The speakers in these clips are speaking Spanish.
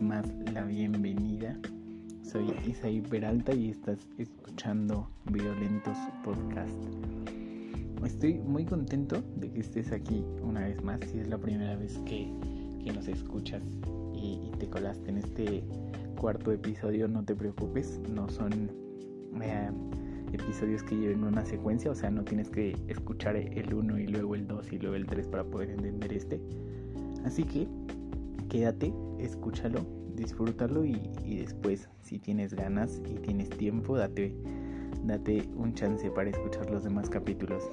más la bienvenida. Soy Isaí Peralta y estás escuchando Violentos Podcast. Estoy muy contento de que estés aquí una vez más. Si es la primera vez que, nos escuchas y, te colaste en este cuarto episodio, no te preocupes, no son eh, episodios que lleven una secuencia, o sea, no tienes que escuchar el 1 y luego el 2 y luego el 3 para poder entender este. Así que quédate, escúchalo, disfrútalo y, después, si tienes ganas y tienes tiempo, date, date un chance para escuchar los demás capítulos.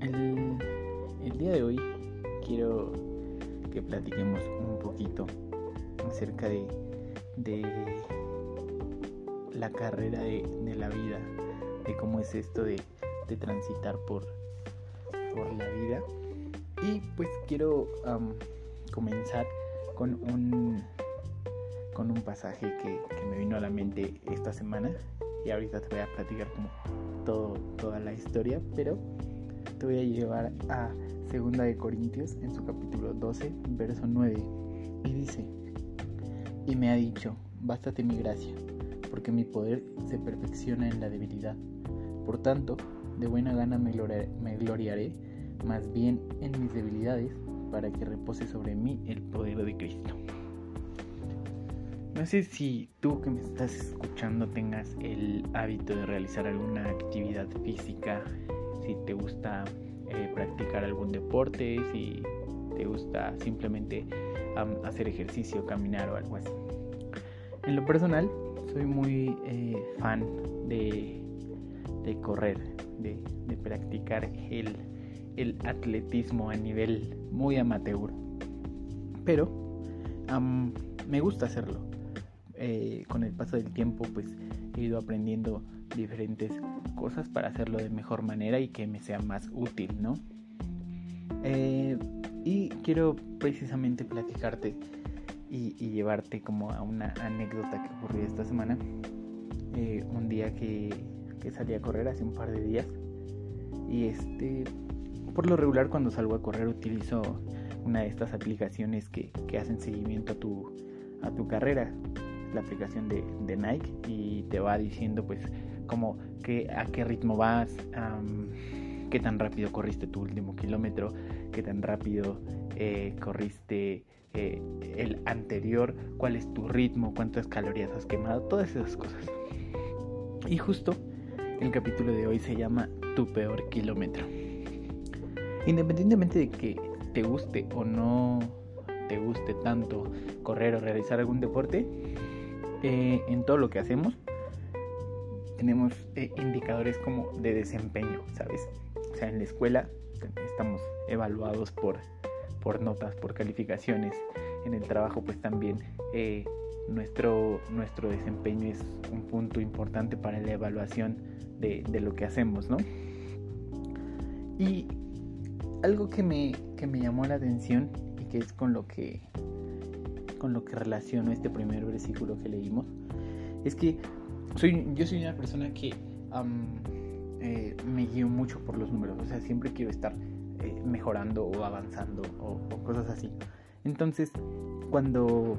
el, día de hoy quiero que platiquemos un poquito acerca de, de la carrera de, la vida, de cómo es esto de, transitar por, por la vida. Y pues quiero comenzar con un, con un pasaje que, me vino a la mente esta semana. Y ahorita te voy a platicar como todo, toda la historia, pero te voy a llevar a Segunda de Corintios en su capítulo 12, verso 9. Y dice, y me ha dicho, bástate mi gracia, porque mi poder se perfecciona en la debilidad. Por tanto, de buena gana me, me gloriaré más bien en mis debilidades para que repose sobre mí el poder de Cristo. No sé si tú que me estás escuchando tengas el hábito de realizar alguna actividad física, si te gusta eh, practicar algún deporte, si te gusta simplemente hacer ejercicio, caminar o algo así. En lo personal, soy muy eh, fan de, correr, de practicar el, el atletismo a nivel muy amateur. Pero me gusta hacerlo. Eh, con el paso del tiempo pues he ido aprendiendo diferentes cosas para hacerlo de mejor manera y que me sea más útil, ¿no? Eh, y quiero precisamente platicarte y, llevarte como a una anécdota que ocurrió esta semana. Eh, un día que, que salí a correr hace un par de días y este por lo regular cuando salgo a correr utilizo una de estas aplicaciones que, hacen seguimiento a tu, a tu carrera. La aplicación de, Nike y te va diciendo pues como que, a qué ritmo vas, qué tan rápido corriste tu último kilómetro, qué tan rápido eh, corriste eh, el anterior, cuál es tu ritmo, cuántas calorías has quemado, todas esas cosas. Y justo el capítulo de hoy se llama Tu peor kilómetro. Independientemente de que te guste o no te guste tanto correr o realizar algún deporte, eh, en todo lo que hacemos tenemos eh, indicadores como de desempeño, ¿sabes? O sea, en la escuela estamos evaluados por, por notas, por calificaciones. En el trabajo pues también eh, nuestro, nuestro desempeño es un punto importante para la evaluación de, de lo que hacemos, ¿no? Y algo que me, que me llamó la atención y que es con lo que con lo que relaciono este primer versículo que leímos es que soy yo soy una persona que eh, me guío mucho por los números o sea siempre quiero estar eh, mejorando o avanzando o, cosas así. Entonces cuando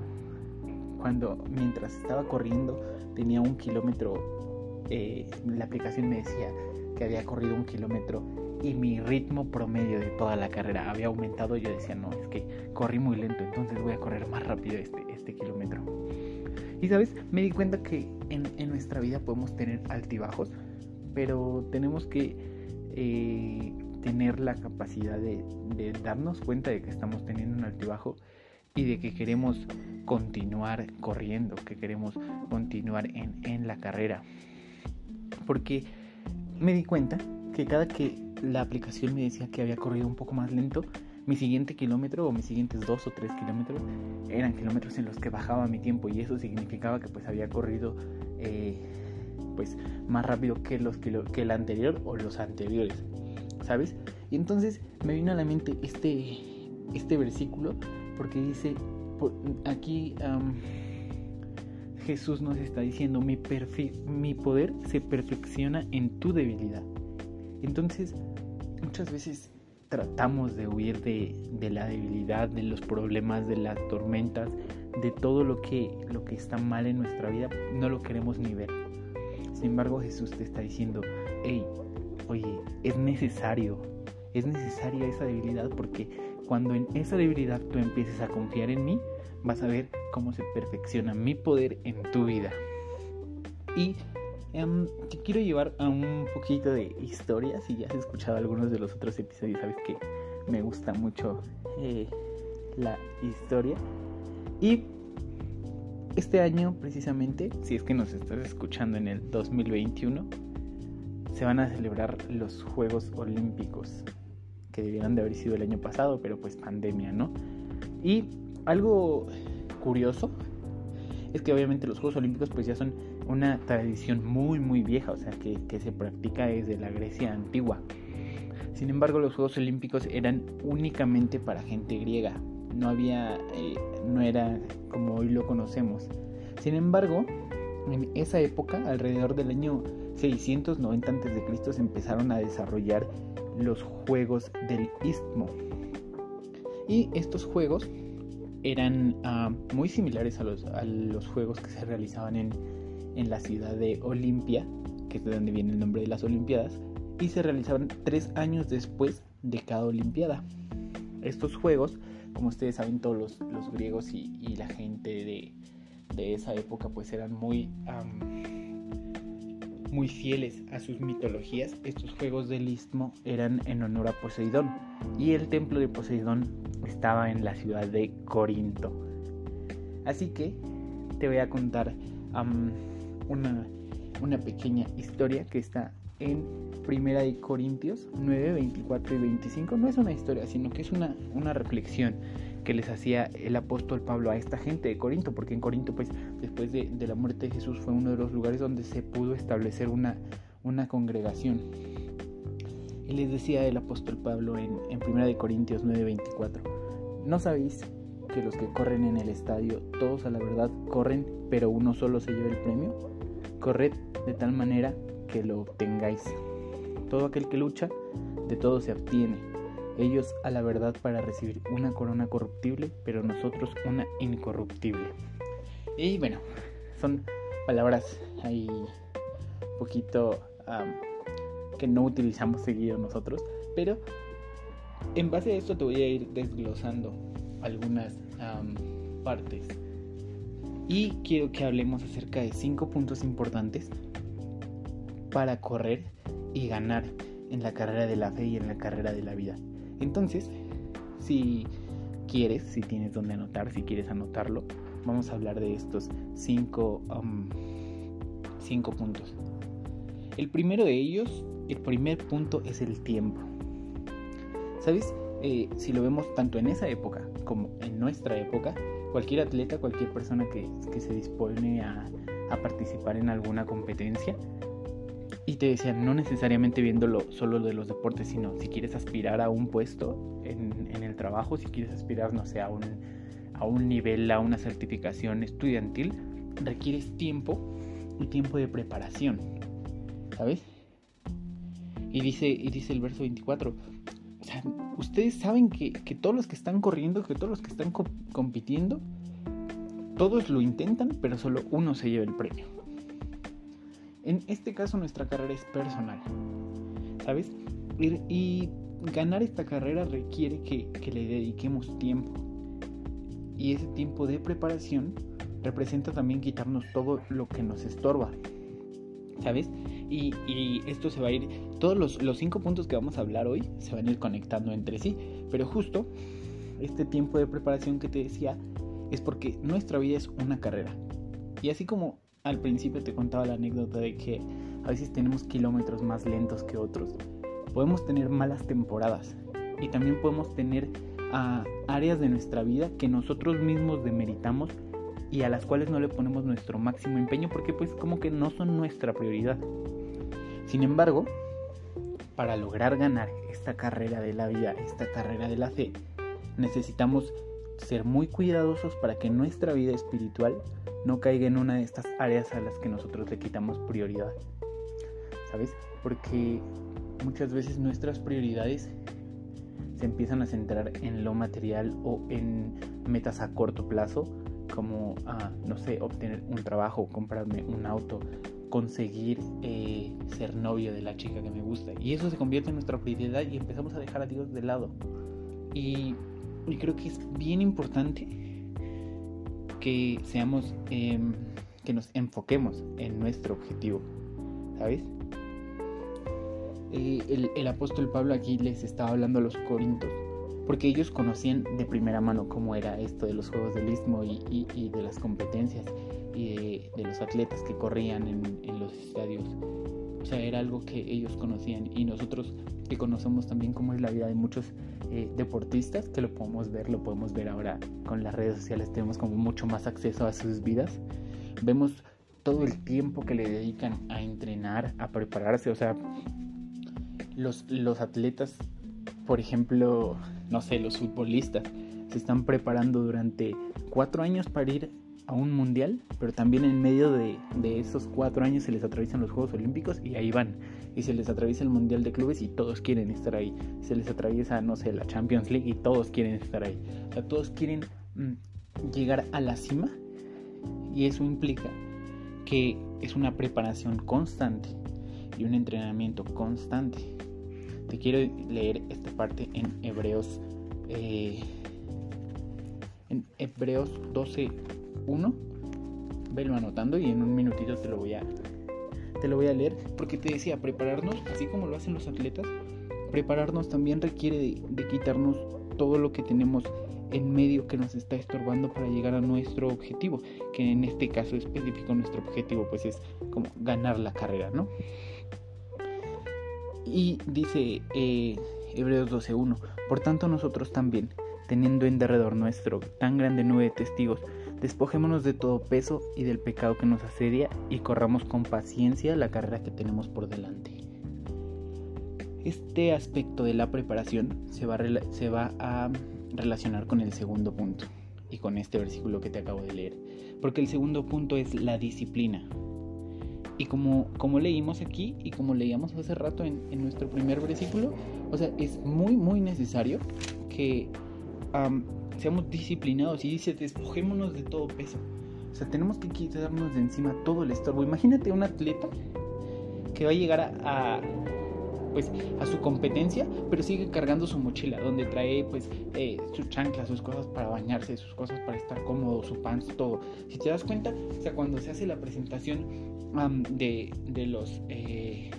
cuando mientras estaba corriendo tenía un kilómetro eh, la aplicación me decía que había corrido un kilómetro y mi ritmo promedio de toda la carrera había aumentado, yo decía, no, es que corrí muy lento, entonces voy a correr más rápido este, este kilómetro. Y sabes, me di cuenta que en, nuestra vida podemos tener altibajos, pero tenemos que eh, tener la capacidad de, darnos cuenta de que estamos teniendo un altibajo y de que queremos continuar corriendo, que queremos continuar en, en la carrera. Porque me di cuenta que cada que la aplicación me decía que había corrido un poco más lento, mi siguiente kilómetro o mis siguientes dos o tres kilómetros eran kilómetros en los que bajaba mi tiempo y eso significaba que pues había corrido eh, pues más rápido que los que, el anterior o los anteriores, ¿sabes? Y entonces me vino a la mente este este versículo porque dice aquí Jesús nos está diciendo mi, mi poder se perfecciona en tu debilidad. Entonces, muchas veces tratamos de huir de, la debilidad, de los problemas, de las tormentas, de todo lo que, lo que está mal en nuestra vida, no lo queremos ni ver. Sin embargo, Jesús te está diciendo, hey, oye, es necesario, es necesaria esa debilidad porque cuando en esa debilidad tú empieces a confiar en mí, vas a ver cómo se perfecciona mi poder en tu vida. Y em, te quiero llevar a un poquito de historia. Si ya has escuchado algunos de los otros episodios, sabes que me gusta mucho eh, la historia. Y este año, precisamente, si es que nos estás escuchando en el 2021, se van a celebrar los Juegos Olímpicos, que debieron de haber sido el año pasado, pero pues pandemia, ¿no? Y algo curioso es que obviamente los Juegos Olímpicos pues ya son una tradición muy muy vieja, o sea que, que se practica desde la Grecia antigua. Sin embargo, los Juegos Olímpicos eran únicamente para gente griega, no había, eh, no era como hoy lo conocemos. Sin embargo, en esa época, alrededor del año 690 a.C., se empezaron a desarrollar los Juegos del Istmo. Y estos juegos eran ah, muy similares a los, a los, juegos que se realizaban en, en la ciudad de Olimpia, que es de donde viene el nombre de las Olimpiadas, y se realizaban tres años después de cada Olimpiada. Estos juegos como ustedes saben, todos los, griegos y, la gente de, esa época pues eran muy, muy fieles a sus mitologías. Estos juegos del istmo eran en honor a Poseidón y el templo de Poseidón estaba en la ciudad de Corinto. Así que te voy a contar una, una pequeña historia que está en Primera de Corintios 9, 24 y 25. No es una historia, sino que es una, una reflexión que les hacía el apóstol Pablo a esta gente de Corinto, porque en Corinto, pues, después de, la muerte de Jesús, fue uno de los lugares donde se pudo establecer una, una congregación. Y les decía el apóstol Pablo en, en Primera de Corintios 9, 24, ¿no sabéis que los que corren en el estadio, todos a la verdad corren, pero uno solo se lleva el premio? Corred de tal manera que lo obtengáis. Todo aquel que lucha, de todo se abstiene. Ellos a la verdad para recibir una corona corruptible, pero nosotros una incorruptible. Y bueno, son palabras ahí poquito que no utilizamos seguido nosotros, pero en base a esto te voy a ir desglosando algunas partes. Y quiero que hablemos acerca de cinco puntos importantes para correr y ganar en la carrera de la fe y en la carrera de la vida. Entonces, si quieres, si tienes donde anotar, si quieres anotarlo, vamos a hablar de estos cinco, um, cinco puntos. El primero de ellos, el primer punto es el tiempo. ¿Sabes? Eh, si lo vemos tanto en esa época como en nuestra época, cualquier atleta, cualquier persona que, se dispone a, a participar en alguna competencia, y te decían, no necesariamente viéndolo solo de los deportes, sino si quieres aspirar a un puesto en, el trabajo, si quieres aspirar, no sé, a un, a un nivel, a una certificación estudiantil, requieres tiempo y tiempo de preparación, ¿sabes? Y dice, y dice el verso 24, o ustedes saben que, que, todos los que están corriendo, que todos los que están compitiendo, todos lo intentan, pero solo uno se lleva el premio. En este caso nuestra carrera es personal, ¿sabes? Y, ganar esta carrera requiere que, le dediquemos tiempo. Y ese tiempo de preparación representa también quitarnos todo lo que nos estorba, ¿sabes? Y, esto se va a ir, todos los, los, cinco puntos que vamos a hablar hoy se van a ir conectando entre sí, pero justo este tiempo de preparación que te decía es porque nuestra vida es una carrera. Y así como al principio te contaba la anécdota de que a veces tenemos kilómetros más lentos que otros. Podemos tener malas temporadas y también podemos tener ah, áreas de nuestra vida que nosotros mismos demeritamos y a las cuales no le ponemos nuestro máximo empeño porque pues como que no son nuestra prioridad. Sin embargo, para lograr ganar esta carrera de la vida, esta carrera de la fe, necesitamos ser muy cuidadosos para que nuestra vida espiritual no caiga en una de estas áreas a las que nosotros le quitamos prioridad. ¿Sabes? Porque muchas veces nuestras prioridades se empiezan a centrar en lo material o en metas a corto plazo como, ah, no sé, obtener un trabajo, comprarme un auto, conseguir eh, ser novio de la chica que me gusta. Y eso se convierte en nuestra prioridad y empezamos a dejar a Dios de lado. Y, creo que es bien importante que seamos, em, que nos enfoquemos en nuestro objetivo, ¿sabes? Eh, el, apóstol Pablo aquí les estaba hablando a los corintios porque ellos conocían de primera mano cómo era esto de los Juegos del Istmo y, de las competencias de, los atletas que corrían en, los estadios. O sea, era algo que ellos conocían y nosotros que conocemos también cómo es la vida de muchos eh, deportistas, que lo podemos ver, lo podemos ver ahora con las redes sociales, tenemos como mucho más acceso a sus vidas. Vemos todo el tiempo que le dedican a entrenar, a prepararse, o sea, los, los atletas, por ejemplo, no sé, los futbolistas se están preparando durante cuatro años para ir a un mundial, pero también en medio de, esos cuatro años se les atraviesan los Juegos Olímpicos y ahí van. Y se les atraviesa el Mundial de Clubes y todos quieren estar ahí. Se les atraviesa, no sé, la Champions League y todos quieren estar ahí. O sea, todos quieren mm, llegar a la cima y eso implica que es una preparación constante y un entrenamiento constante. Te quiero leer esta parte en Hebreos. Eh, en Hebreos 12.1. Velo anotando y en un minutito te lo voy a. Te lo voy a leer. Porque te decía, prepararnos, así como lo hacen los atletas, prepararnos también requiere de, de quitarnos todo lo que tenemos en medio que nos está estorbando para llegar a nuestro objetivo, que en este caso específico nuestro objetivo pues es como ganar la carrera, ¿no? Y dice eh, Hebreos 12.1, por tanto nosotros también, teniendo en derredor nuestro tan grande nube de testigos, despojémonos de todo peso y del pecado que nos asedia y corramos con paciencia la carrera que tenemos por delante. Este aspecto de la preparación se va, se va a relacionar con el segundo punto y con este versículo que te acabo de leer, porque el segundo punto es la disciplina. Y como, como leímos aquí y como leíamos hace rato en, nuestro primer versículo, o sea, es muy, muy necesario que seamos disciplinados y dice, despojémonos de todo peso. O sea, tenemos que quitarnos de encima todo el estorbo. Imagínate un atleta que va a llegar a, pues a su competencia, pero sigue cargando su mochila, donde trae pues eh, sus chanclas, sus cosas para bañarse, sus cosas para estar cómodo, su pants, todo. Si te das cuenta, o sea, cuando se hace la presentación de, los eh,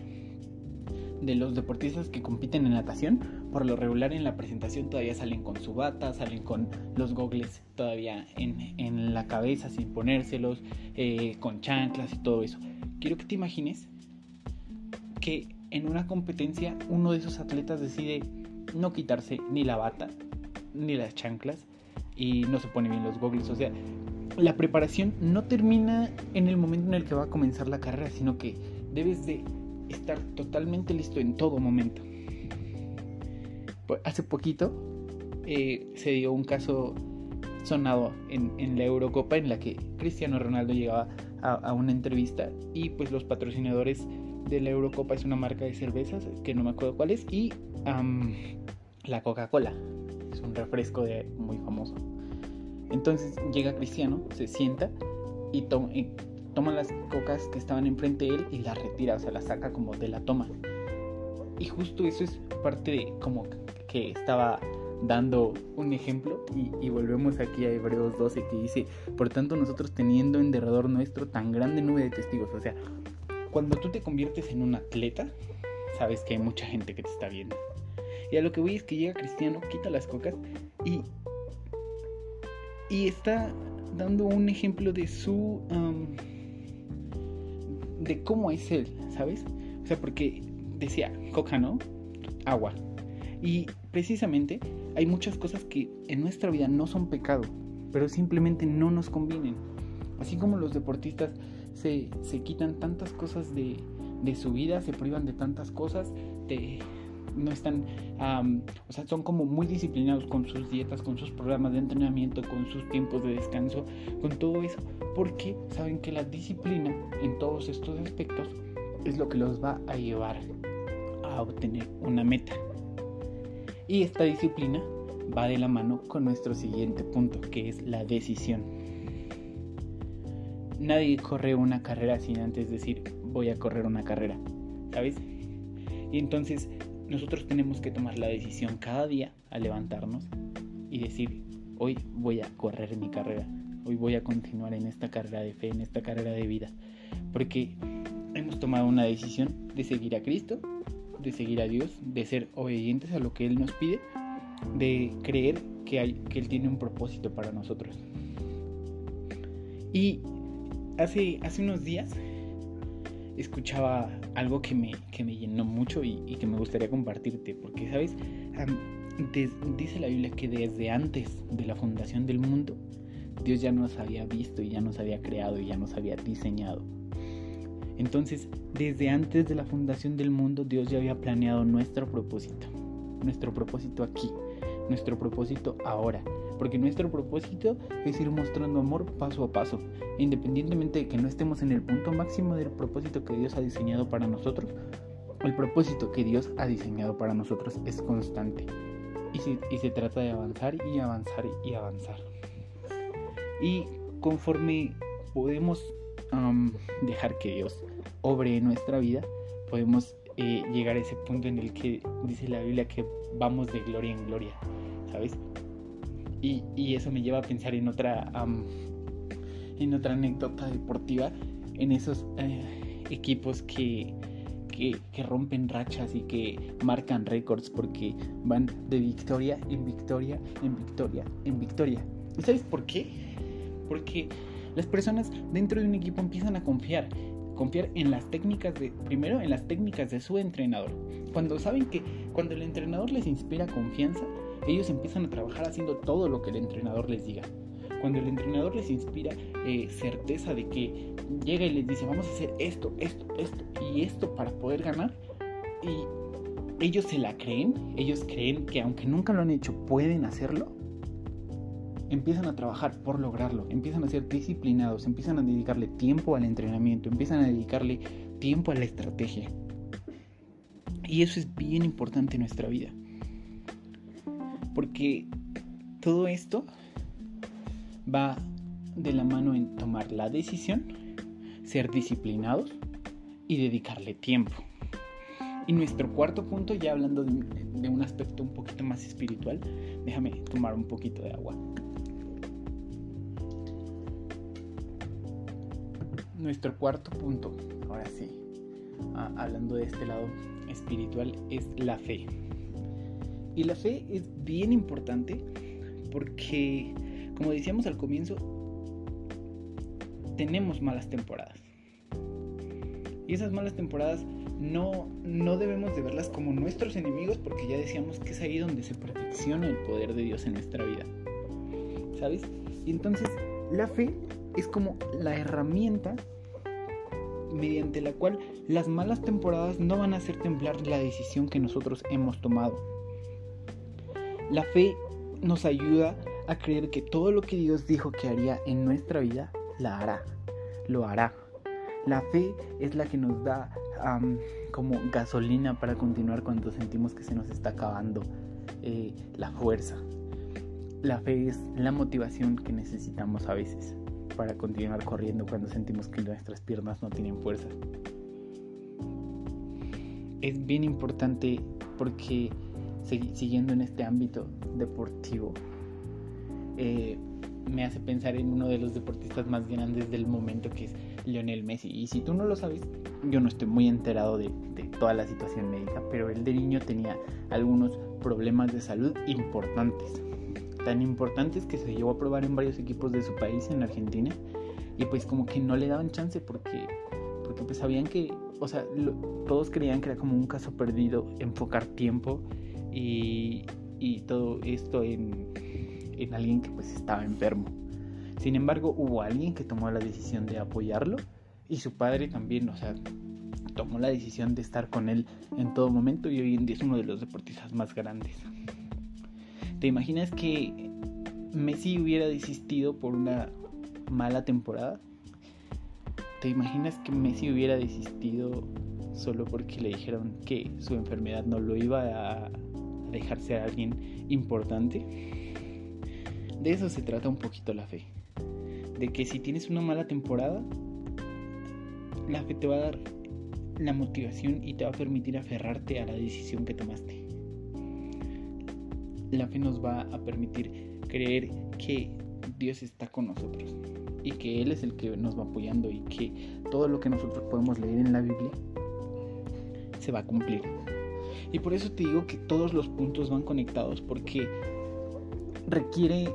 de los deportistas que compiten en natación, por lo regular en la presentación todavía salen con su bata, salen con los gogles todavía en, la cabeza sin ponérselos, eh, con chanclas y todo eso. Quiero que te imagines que en una competencia uno de esos atletas decide no quitarse ni la bata ni las chanclas y no se pone bien los gogles. O sea, la preparación no termina en el momento en el que va a comenzar la carrera, sino que debes de estar totalmente listo en todo momento. Hace poquito eh, se dio un caso sonado en, la Eurocopa en la que Cristiano Ronaldo llegaba a, una entrevista y pues los patrocinadores de la Eurocopa es una marca de cervezas que no me acuerdo cuál es y la Coca-Cola es un refresco muy famoso entonces llega Cristiano, se sienta y, toma las cocas que estaban enfrente de él y las retira, o sea, las saca como de la toma. Y justo eso es parte de como que estaba dando un ejemplo y, volvemos aquí a Hebreos 12 que dice, por tanto nosotros teniendo en derredor nuestro tan grande nube de testigos, o sea, cuando tú te conviertes en un atleta, sabes que hay mucha gente que te está viendo. Y a lo que voy es que llega Cristiano, quita las cocas y y está dando un ejemplo de su... de cómo es él, ¿sabes? O sea, porque decía, coca, ¿no? Agua. Y precisamente hay muchas cosas que en nuestra vida no son pecado, pero simplemente no nos convienen. Así como los deportistas se, se quitan tantas cosas de, de su vida, se privan de tantas cosas, de, no están, o sea, son como muy disciplinados con sus dietas, con sus programas de entrenamiento, con sus tiempos de descanso, con todo eso, porque saben que la disciplina en todos estos aspectos es lo que los va a llevar a obtener una meta. Y esta disciplina va de la mano con nuestro siguiente punto, que es la decisión. nadie corre una carrera sin antes decir voy a correr una carrera, ¿sabes? Y entonces nosotros tenemos que tomar la decisión cada día a levantarnos y decir, hoy voy a correr mi carrera, hoy voy a continuar en esta carrera de fe, en esta carrera de vida, porque hemos tomado una decisión de seguir a Cristo, de seguir a Dios, de ser obedientes a lo que Él nos pide, de creer que, hay, que Él tiene un propósito para nosotros. Y hace, hace unos días escuchaba algo que me, que me llenó mucho y, que me gustaría compartirte, porque, ¿sabes? dice la Biblia que desde antes de la fundación del mundo, Dios ya nos había visto y ya nos había creado y ya nos había diseñado. Entonces, desde antes de la fundación del mundo, Dios ya había planeado nuestro propósito, nuestro propósito aquí, nuestro propósito ahora, porque nuestro propósito es ir mostrando amor paso a paso, independientemente de que no estemos en el punto máximo del propósito que Dios ha diseñado para nosotros, el propósito que Dios ha diseñado para nosotros es constante y se, trata de avanzar y avanzar y avanzar. Y conforme podemos dejar que Dios obre en nuestra vida, podemos eh, llegar a ese punto en el que dice la Biblia que vamos de gloria en gloria, ¿sabes? Y, eso me lleva a pensar en otra, en otra anécdota deportiva, en esos eh, equipos que, que, rompen rachas y que marcan récords porque van de victoria en victoria, en victoria, en victoria. ¿Y sabes por qué? Porque las personas dentro de un equipo empiezan a confiar, confiar en las técnicas de, primero en las técnicas de su entrenador. Cuando saben que cuando el entrenador les inspira confianza, ellos empiezan a trabajar haciendo todo lo que el entrenador les diga. Cuando el entrenador les inspira eh, certeza de que llega y les dice, vamos a hacer esto, esto, esto y esto para poder ganar, y ellos se la creen, ellos creen que aunque nunca lo han hecho, pueden hacerlo, empiezan a trabajar por lograrlo, empiezan a ser disciplinados, empiezan a dedicarle tiempo al entrenamiento, empiezan a dedicarle tiempo a la estrategia. Y eso es bien importante en nuestra vida. Porque todo esto va de la mano en tomar la decisión, ser disciplinados y dedicarle tiempo. Y nuestro cuarto punto, ya hablando de, un aspecto un poquito más espiritual, déjame tomar un poquito de agua. Nuestro cuarto punto, ahora sí, hablando de este lado espiritual, es la fe. Y la fe es bien importante porque, como decíamos al comienzo, tenemos malas temporadas. Y esas malas temporadas no, no debemos de verlas como nuestros enemigos porque ya decíamos que es ahí donde se perfecciona el poder de Dios en nuestra vida. ¿Sabes? Y entonces la fe es como la herramienta mediante la cual las malas temporadas no van a hacer temblar la decisión que nosotros hemos tomado. La fe nos ayuda a creer que todo lo que Dios dijo que haría en nuestra vida, la hará, lo hará. La fe es la que nos da como gasolina para continuar cuando sentimos que se nos está acabando eh, la fuerza. La fe es la motivación que necesitamos a veces para continuar corriendo cuando sentimos que nuestras piernas no tienen fuerza. Es bien importante porque siguiendo en este ámbito deportivo, eh, me hace pensar en uno de los deportistas más grandes del momento que es Lionel Messi. Y si tú no lo sabes, yo no estoy muy enterado de, toda la situación médica, pero él de niño tenía algunos problemas de salud importantes. Tan importantes que se llevó a probar en varios equipos de su país, en Argentina, y pues como que no le daban chance porque, porque pues sabían que, o sea, todos creían que era como un caso perdido enfocar tiempo y, todo esto en, en alguien que pues estaba enfermo. Sin embargo, hubo alguien que tomó la decisión de apoyarlo y su padre también, o sea, tomó la decisión de estar con él en todo momento y hoy en día es uno de los deportistas más grandes. ¿Te imaginas que Messi hubiera desistido por una mala temporada? ¿Te imaginas que Messi hubiera desistido solo porque le dijeron que su enfermedad no lo iba a dejar ser alguien importante. De eso se trata un poquito la fe. de que si tienes una mala temporada, la fe te va a dar la motivación y te va a permitir aferrarte a la decisión que tomaste. La fe nos va a permitir creer que Dios está con nosotros y que Él es el que nos va apoyando y que todo lo que nosotros podemos leer en la Biblia se va a cumplir. Y por eso te digo que todos los puntos van conectados porque requiere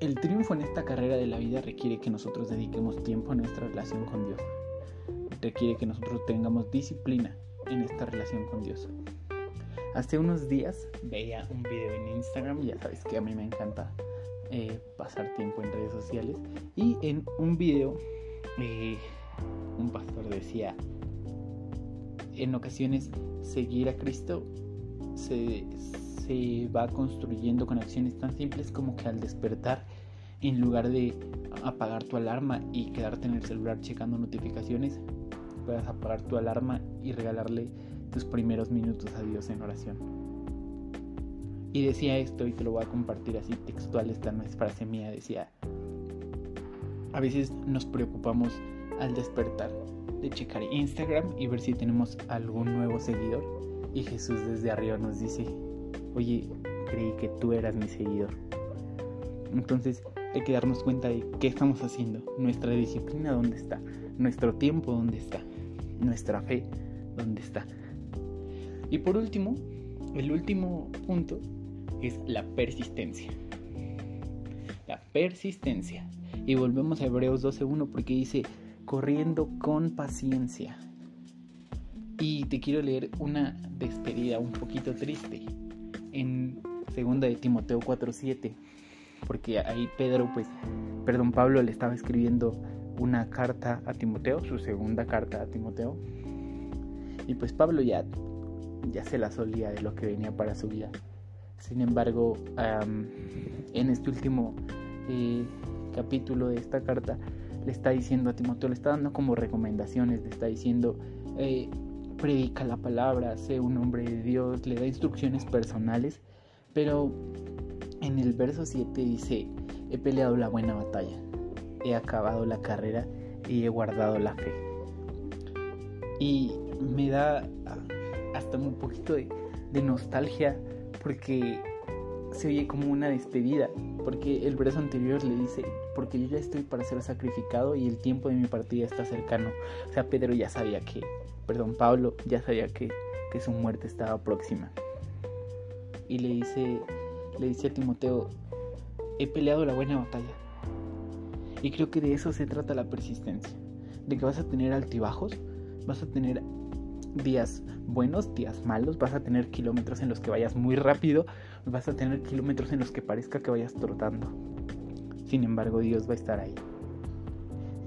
el triunfo en esta carrera de la vida requiere que nosotros dediquemos tiempo a nuestra relación con Dios. Requiere que nosotros tengamos disciplina en esta relación con Dios. Hace unos días veía un video en Instagram, ya sabes que a mí me encanta eh, pasar tiempo en redes sociales, y en un video eh, un pastor decía, en ocasiones seguir a Cristo se, se va construyendo con acciones tan simples como que al despertar, en lugar de apagar tu alarma y quedarte en el celular checando notificaciones, puedas apagar tu alarma y regalarle tus primeros minutos a Dios en oración. Y decía esto y te lo voy a compartir así textual, esta no es frase mía, decía, a veces nos preocupamos al despertar de checar Instagram y ver si tenemos algún nuevo seguidor y Jesús desde arriba nos dice, oye, creí que tú eras mi seguidor. Entonces hay que darnos cuenta de qué estamos haciendo, nuestra disciplina dónde está, nuestro tiempo dónde está, nuestra fe dónde está. Y por último, el último punto es la persistencia. La persistencia. Y volvemos a Hebreos 12.1 porque dice, corriendo con paciencia. Y te quiero leer una despedida un poquito triste en segunda de Timoteo 4:7, porque ahí Pedro pues perdón, Pablo le estaba escribiendo una carta a Timoteo, su segunda carta a Timoteo. Y pues Pablo ya ya se la solía de lo que venía para su vida. Sin embargo, en este último eh, capítulo de esta carta, le está diciendo a Timoteo, le está dando como recomendaciones, le está diciendo, eh, predica la palabra, sé un hombre de Dios, le da instrucciones personales, pero en el verso 7 dice, he peleado la buena batalla, he acabado la carrera y he guardado la fe. Y me da hasta un poquito de, nostalgia porque se oye como una despedida, porque el verso anterior le dice, porque yo ya estoy para ser sacrificado y el tiempo de mi partida está cercano. O sea, Pedro ya sabía que, perdón, Pablo ya sabía que, que su muerte estaba próxima. Y le dice, le dice a Timoteo, he peleado la buena batalla. Y creo que de eso se trata la persistencia, de que vas a tener altibajos, vas a tener días buenos, días malos, vas a tener kilómetros en los que vayas muy rápido, vas a tener kilómetros en los que parezca que vayas trotando. Sin embargo, Dios va a estar ahí.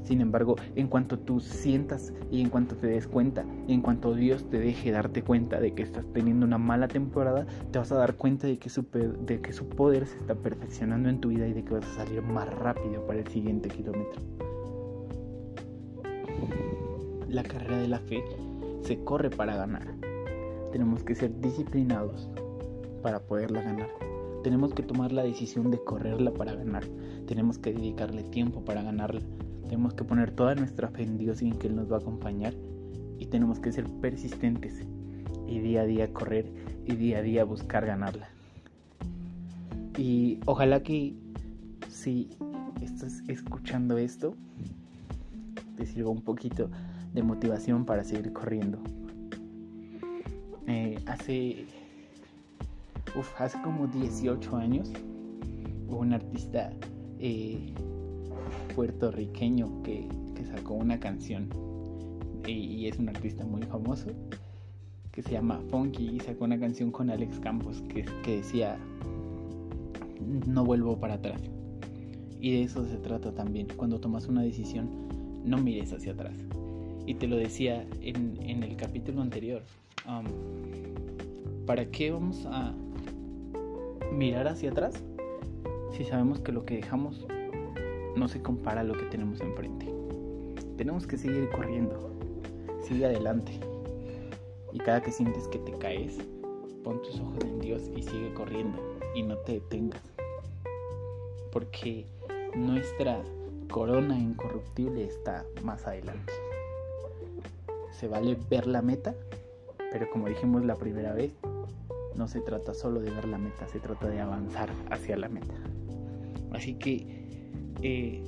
Sin embargo, en cuanto tú sientas y en cuanto te des cuenta, en cuanto Dios te deje darte cuenta de que estás teniendo una mala temporada, te vas a dar cuenta de que su, de que su poder se está perfeccionando en tu vida y de que vas a salir más rápido para el siguiente kilómetro. La carrera de la fe se corre para ganar. Tenemos que ser disciplinados para poderla ganar. Tenemos que tomar la decisión de correrla para ganar. Tenemos que dedicarle tiempo para ganarla. Tenemos que poner toda nuestra fe en Dios y en que Él nos va a acompañar. Y tenemos que ser persistentes y día a día correr y día a día buscar ganarla. Y ojalá que si estás escuchando esto, te sirva un poquito de motivación para seguir corriendo. Eh, hace, hace como 18 años un artista eh, puertorriqueño que, sacó una canción y, es un artista muy famoso que se llama Funky y sacó una canción con Alex Campos que, que decía no vuelvo para atrás. Y de eso se trata también. Cuando tomas una decisión, no mires hacia atrás. Y te lo decía en, el capítulo anterior. Um, ¿Para qué vamos a mirar hacia atrás si sabemos que lo que dejamos no se compara a lo que tenemos enfrente? Tenemos que seguir corriendo. Sigue adelante. Y cada que sientes que te caes, pon tus ojos en Dios y sigue corriendo. Y no te detengas. Porque nuestra corona incorruptible está más adelante. Se vale ver la meta, pero como dijimos la primera vez, no se trata solo de ver la meta, se trata de avanzar hacia la meta. Así que eh,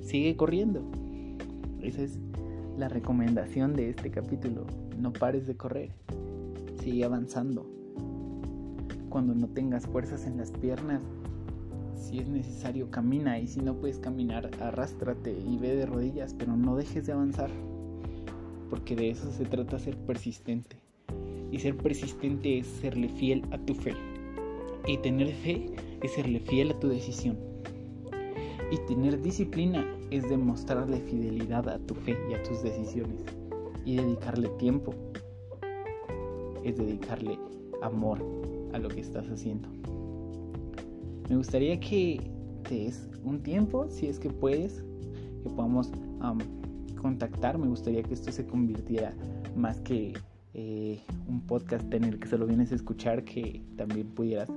sigue corriendo. Esa es la recomendación de este capítulo. No pares de correr. Sigue avanzando. Cuando no tengas fuerzas en las piernas, si es necesario, camina. Y si no puedes caminar, arrástrate y ve de rodillas, pero no dejes de avanzar. Porque de eso se trata ser persistente. Y ser persistente es serle fiel a tu fe. Y tener fe es serle fiel a tu decisión. Y tener disciplina es demostrarle fidelidad a tu fe y a tus decisiones. Y dedicarle tiempo es dedicarle amor a lo que estás haciendo. Me gustaría que te des un tiempo, si es que puedes, que podamos contactar. Me gustaría que esto se convirtiera más que eh, un podcast en el que solo vienes a escuchar, que también pudieras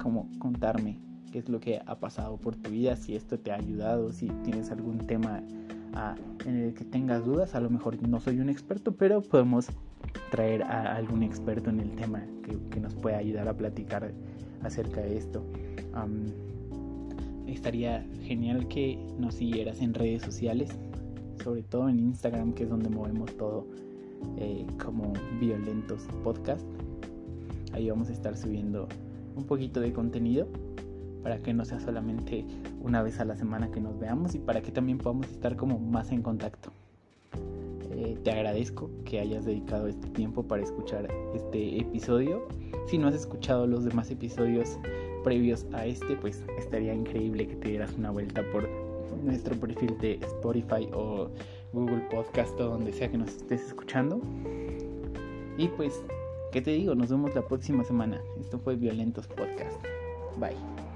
como contarme qué es lo que ha pasado por tu vida, si esto te ha ayudado, si tienes algún tema ah, en el que tengas dudas, a lo mejor no soy un experto, pero podemos traer a algún experto en el tema que, nos pueda ayudar a platicar acerca de esto. estaría genial que nos siguieras en redes sociales, sobre todo en Instagram, que es donde movemos todo eh, como Violentos Podcast. Ahí vamos a estar subiendo un poquito de contenido para que no sea solamente una vez a la semana que nos veamos y para que también podamos estar como más en contacto. Eh, te agradezco que hayas dedicado este tiempo para escuchar este episodio. Si no has escuchado los demás episodios previos a este, pues estaría increíble que te dieras una vuelta por nuestro perfil de Spotify o Google Podcast o donde sea que nos estés escuchando. Y pues, ¿qué te digo? Nos vemos la próxima semana. Esto fue Violentos Podcast. Bye.